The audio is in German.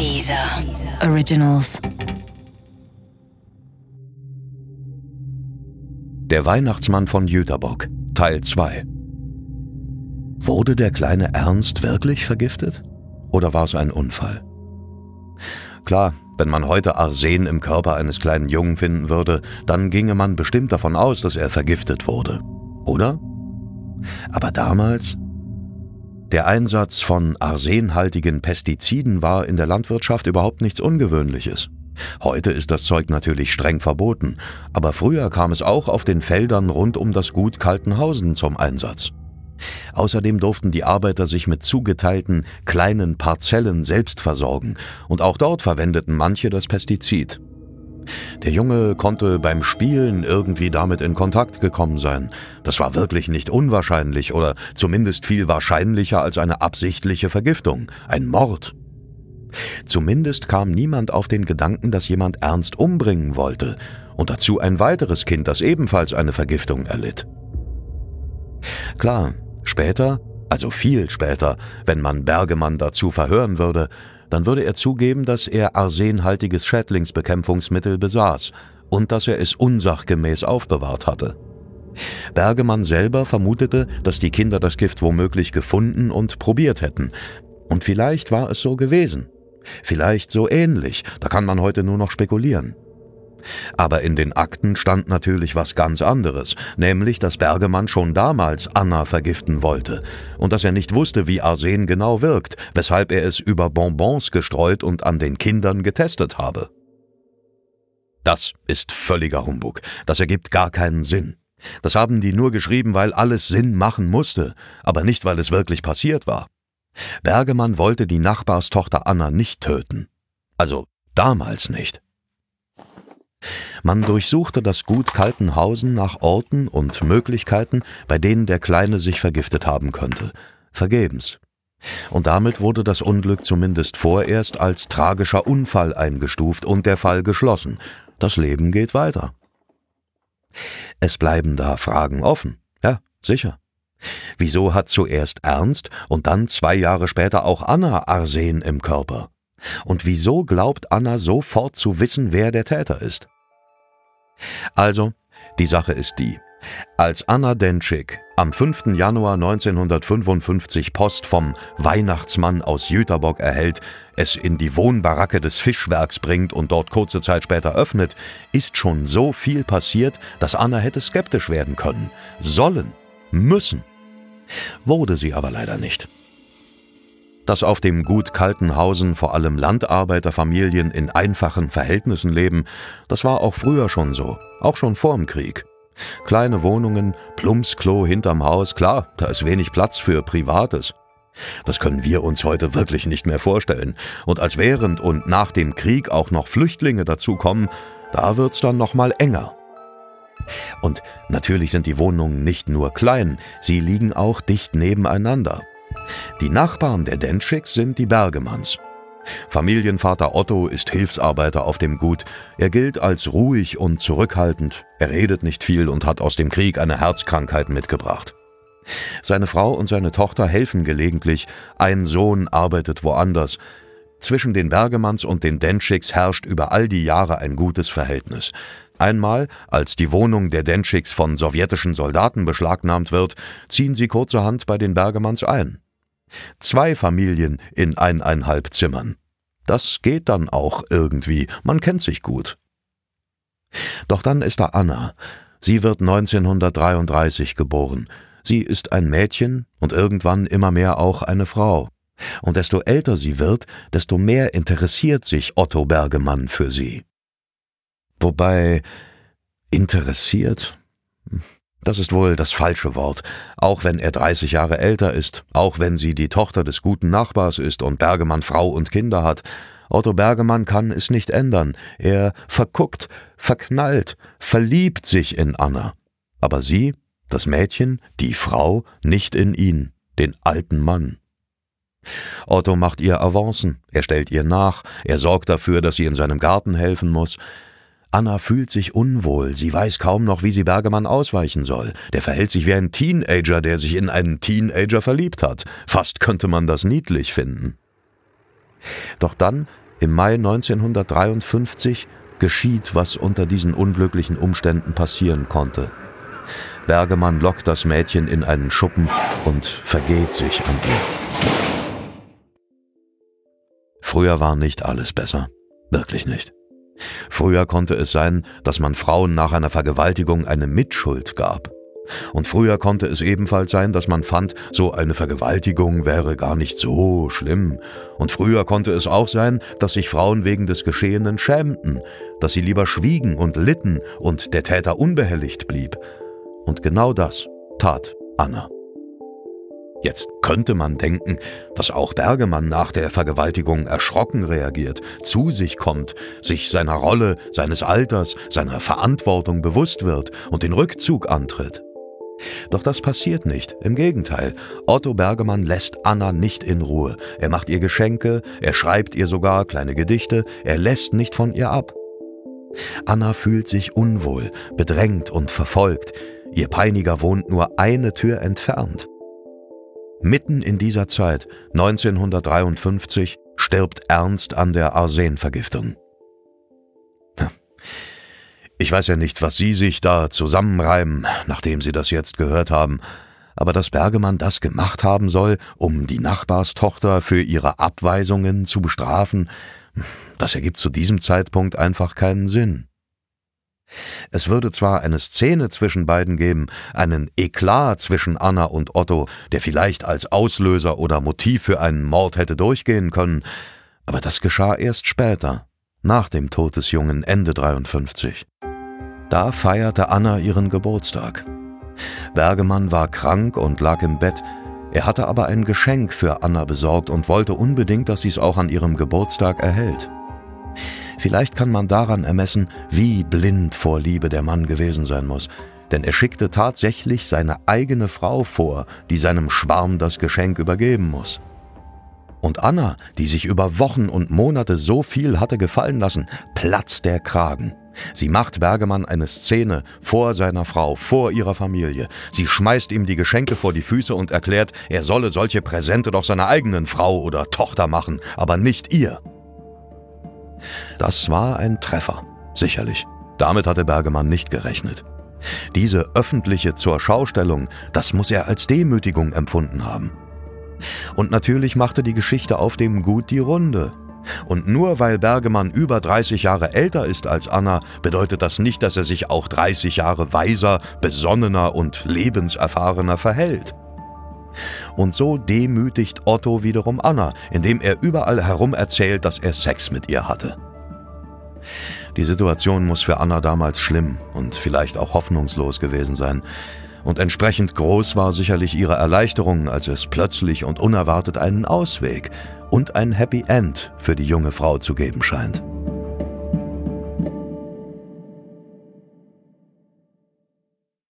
Dieser Originals. Der Weihnachtsmann von Jüterbock, Teil 2. Wurde der kleine Ernst wirklich vergiftet? Oder war es ein Unfall? Klar, wenn man heute Arsen im Körper eines kleinen Jungen finden würde, dann ginge man bestimmt davon aus, dass er vergiftet wurde. Oder? Aber damals? Der Einsatz von arsenhaltigen Pestiziden war in der Landwirtschaft überhaupt nichts Ungewöhnliches. Heute ist das Zeug natürlich streng verboten, aber früher kam es auch auf den Feldern rund um das Gut Kaltenhausen zum Einsatz. Außerdem durften die Arbeiter sich mit zugeteilten kleinen Parzellen selbst versorgen, und auch dort verwendeten manche das Pestizid. Der Junge konnte beim Spielen irgendwie damit in Kontakt gekommen sein. Das war wirklich nicht unwahrscheinlich oder zumindest viel wahrscheinlicher als eine absichtliche Vergiftung, ein Mord. Zumindest kam niemand auf den Gedanken, dass jemand ernst umbringen wollte, und dazu ein weiteres Kind, das ebenfalls eine Vergiftung erlitt. Klar, später, also viel später, wenn man Bergemann dazu verhören würde, dann würde er zugeben, dass er arsenhaltiges Schädlingsbekämpfungsmittel besaß und dass er es unsachgemäß aufbewahrt hatte. Bergemann selber vermutete, dass die Kinder das Gift womöglich gefunden und probiert hätten. Und vielleicht war es so gewesen. Vielleicht so ähnlich, da kann man heute nur noch spekulieren. Aber in den Akten stand natürlich was ganz anderes, nämlich, dass Bergemann schon damals Anna vergiften wollte und dass er nicht wusste, wie Arsen genau wirkt, weshalb er es über Bonbons gestreut und an den Kindern getestet habe. Das ist völliger Humbug. Das ergibt gar keinen Sinn. Das haben die nur geschrieben, weil alles Sinn machen musste, aber nicht, weil es wirklich passiert war. Bergemann wollte die Nachbarstochter Anna nicht töten. Also damals nicht. Man durchsuchte das Gut Kaltenhausen nach Orten und Möglichkeiten, bei denen der Kleine sich vergiftet haben könnte. Vergebens. Und damit wurde das Unglück zumindest vorerst als tragischer Unfall eingestuft und der Fall geschlossen. Das Leben geht weiter. Es bleiben da Fragen offen. Ja, sicher. Wieso hat zuerst Ernst und dann zwei Jahre später auch Anna Arsen im Körper? Und wieso glaubt Anna sofort zu wissen, wer der Täter ist? Also, die Sache ist die. Als Anna Denschik am 5. Januar 1955 Post vom Weihnachtsmann aus Jüterbock erhält, es in die Wohnbaracke des Fischwerks bringt und dort kurze Zeit später öffnet, ist schon so viel passiert, dass Anna hätte skeptisch werden können, sollen, müssen. Wurde sie aber leider nicht dass auf dem Gut Kaltenhausen vor allem Landarbeiterfamilien in einfachen Verhältnissen leben, das war auch früher schon so, auch schon vorm Krieg. Kleine Wohnungen, Plumpsklo hinterm Haus, klar, da ist wenig Platz für Privates. Das können wir uns heute wirklich nicht mehr vorstellen. Und als während und nach dem Krieg auch noch Flüchtlinge dazukommen, da wird's dann noch mal enger. Und natürlich sind die Wohnungen nicht nur klein, sie liegen auch dicht nebeneinander. Die Nachbarn der Dentschicks sind die Bergemanns. Familienvater Otto ist Hilfsarbeiter auf dem Gut. Er gilt als ruhig und zurückhaltend. Er redet nicht viel und hat aus dem Krieg eine Herzkrankheit mitgebracht. Seine Frau und seine Tochter helfen gelegentlich. Ein Sohn arbeitet woanders. Zwischen den Bergemanns und den Dentschicks herrscht über all die Jahre ein gutes Verhältnis. Einmal, als die Wohnung der Dentschicks von sowjetischen Soldaten beschlagnahmt wird, ziehen sie kurzerhand bei den Bergemanns ein. Zwei Familien in eineinhalb Zimmern. Das geht dann auch irgendwie, man kennt sich gut. Doch dann ist da Anna. Sie wird 1933 geboren. Sie ist ein Mädchen und irgendwann immer mehr auch eine Frau. Und desto älter sie wird, desto mehr interessiert sich Otto Bergemann für sie. Wobei interessiert? Das ist wohl das falsche Wort. Auch wenn er 30 Jahre älter ist, auch wenn sie die Tochter des guten Nachbars ist und Bergemann Frau und Kinder hat, Otto Bergemann kann es nicht ändern. Er verguckt, verknallt, verliebt sich in Anna. Aber sie, das Mädchen, die Frau, nicht in ihn, den alten Mann. Otto macht ihr Avancen, er stellt ihr nach, er sorgt dafür, dass sie in seinem Garten helfen muss, Anna fühlt sich unwohl, sie weiß kaum noch, wie sie Bergemann ausweichen soll. Der verhält sich wie ein Teenager, der sich in einen Teenager verliebt hat. Fast könnte man das niedlich finden. Doch dann Im Mai 1953 geschieht, was unter diesen unglücklichen Umständen passieren konnte. Bergemann lockt das Mädchen in einen Schuppen und vergeht sich an ihr. Früher war nicht alles besser. Wirklich nicht. Früher konnte es sein, dass man Frauen nach einer Vergewaltigung eine Mitschuld gab. Und früher konnte es ebenfalls sein, dass man fand, so eine Vergewaltigung wäre gar nicht so schlimm. Und früher konnte es auch sein, dass sich Frauen wegen des Geschehenen schämten, dass sie lieber schwiegen und litten und der Täter unbehelligt blieb. Und genau das tat Anna. Jetzt könnte man denken, dass auch Bergemann nach der Vergewaltigung erschrocken reagiert, zu sich kommt, sich seiner Rolle, seines Alters, seiner Verantwortung bewusst wird und den Rückzug antritt. Doch das passiert nicht. Im Gegenteil. Otto Bergemann lässt Anna nicht in Ruhe. Er macht ihr Geschenke, er schreibt ihr sogar kleine Gedichte, er lässt nicht von ihr ab. Anna fühlt sich unwohl, bedrängt und verfolgt. Ihr Peiniger wohnt nur eine Tür entfernt. Mitten in dieser Zeit, 1953, stirbt Ernst an der Arsenvergiftung. Ich weiß ja nicht, was Sie sich da zusammenreimen, nachdem Sie das jetzt gehört haben, aber dass Bergemann das gemacht haben soll, um die Nachbarstochter für ihre Abweisungen zu bestrafen, das ergibt zu diesem Zeitpunkt einfach keinen Sinn. Es würde zwar eine Szene zwischen beiden geben, einen Eklat zwischen Anna und Otto, der vielleicht als Auslöser oder Motiv für einen Mord hätte durchgehen können, aber das geschah erst später, nach dem Tod des Jungen Ende 53. Da feierte Anna ihren Geburtstag. Bergemann war krank und lag im Bett. Er hatte aber ein Geschenk für Anna besorgt und wollte unbedingt, dass sie es auch an ihrem Geburtstag erhält. Vielleicht kann man daran ermessen, wie blind vor Liebe der Mann gewesen sein muss, denn er schickte tatsächlich seine eigene Frau vor, die seinem Schwarm das Geschenk übergeben muss. Und Anna, die sich über Wochen und Monate so viel hatte gefallen lassen, platzt der Kragen. Sie macht Bergemann eine Szene vor seiner Frau, vor ihrer Familie. Sie schmeißt ihm die Geschenke vor die Füße und erklärt, er solle solche Präsente doch seiner eigenen Frau oder Tochter machen, aber nicht ihr. Das war ein Treffer, sicherlich. Damit hatte Bergemann nicht gerechnet. Diese öffentliche Zurschaustellung, das muss er als Demütigung empfunden haben. Und natürlich machte die Geschichte auf dem Gut die Runde. Und nur weil Bergemann über 30 Jahre älter ist als Anna, bedeutet das nicht, dass er sich auch 30 Jahre weiser, besonnener und lebenserfahrener verhält. Und so demütigt Otto wiederum Anna, indem er überall herum erzählt, dass er Sex mit ihr hatte. Die Situation muss für Anna damals schlimm und vielleicht auch hoffnungslos gewesen sein. Und entsprechend groß war sicherlich ihre Erleichterung, als es plötzlich und unerwartet einen Ausweg und ein Happy End für die junge Frau zu geben scheint.